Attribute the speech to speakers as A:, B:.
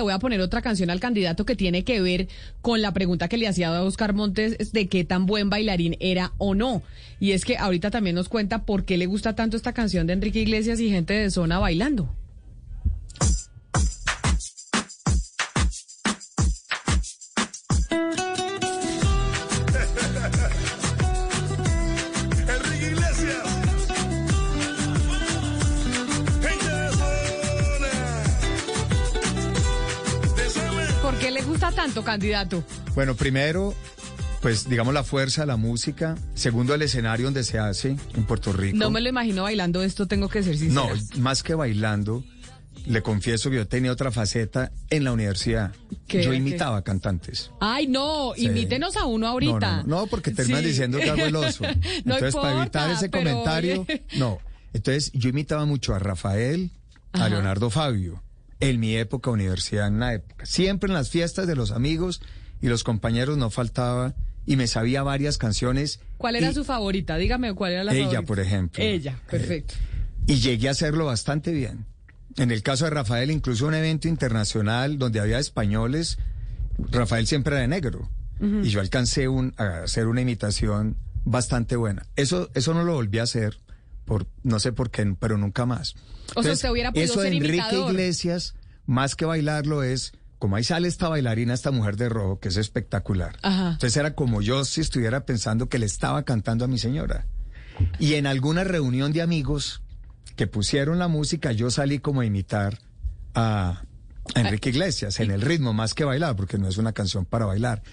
A: le voy a poner otra canción al candidato que tiene que ver con la pregunta que le hacía a Oscar Montes de qué tan buen bailarín era o no. Y es que ahorita también nos cuenta por qué le gusta tanto esta canción de Enrique Iglesias y gente de zona bailando. Qué le gusta tanto, candidato?
B: Bueno, primero, pues digamos la fuerza la música. Segundo, el escenario donde se hace en Puerto Rico.
A: No me lo imagino bailando esto, tengo que ser sincera.
B: No, más que bailando, le confieso que yo tenía otra faceta en la universidad.
A: ¿Qué
B: Yo imitaba cantantes.
A: Ay, no,
B: Sí.
A: imítenos a uno
B: No,
A: ahorita.
B: no, no, porque terminas
A: Sí.
B: diciendo que hago el oso.
A: No
B: Entonces, para evitar ese
A: pero
B: comentario, no. Entonces, yo imitaba mucho a Rafael, a. Leonardo Fabio, en mi época universidad, en la época. Siempre en las fiestas de los amigos y los compañeros no faltaba y me sabía varias canciones.
A: ¿Cuál era
B: y-
A: su favorita? Dígame cuál era la
B: Ella,
A: favorita.
B: por ejemplo.
A: Ella, perfecto.
B: Y llegué a hacerlo bastante bien. En el caso de Rafael, incluso un evento internacional donde había españoles, Rafael siempre era de negro. Y yo alcancé un, a hacer una imitación bastante buena. Eso, eso no lo volví a hacer, por, no sé por qué, pero nunca más.
A: O sea, usted hubiera podido
B: eso de Enrique
A: imitador.
B: Iglesias, más que bailarlo, es como ahí sale esta bailarina, esta mujer de rojo, que es espectacular.
A: Ajá.
B: Entonces era como yo si estuviera pensando que le estaba cantando a mi señora. Y en alguna reunión de amigos que pusieron la música, yo salí como a imitar a, a Enrique Iglesias en el ritmo, más que bailar, porque no es una canción para bailar.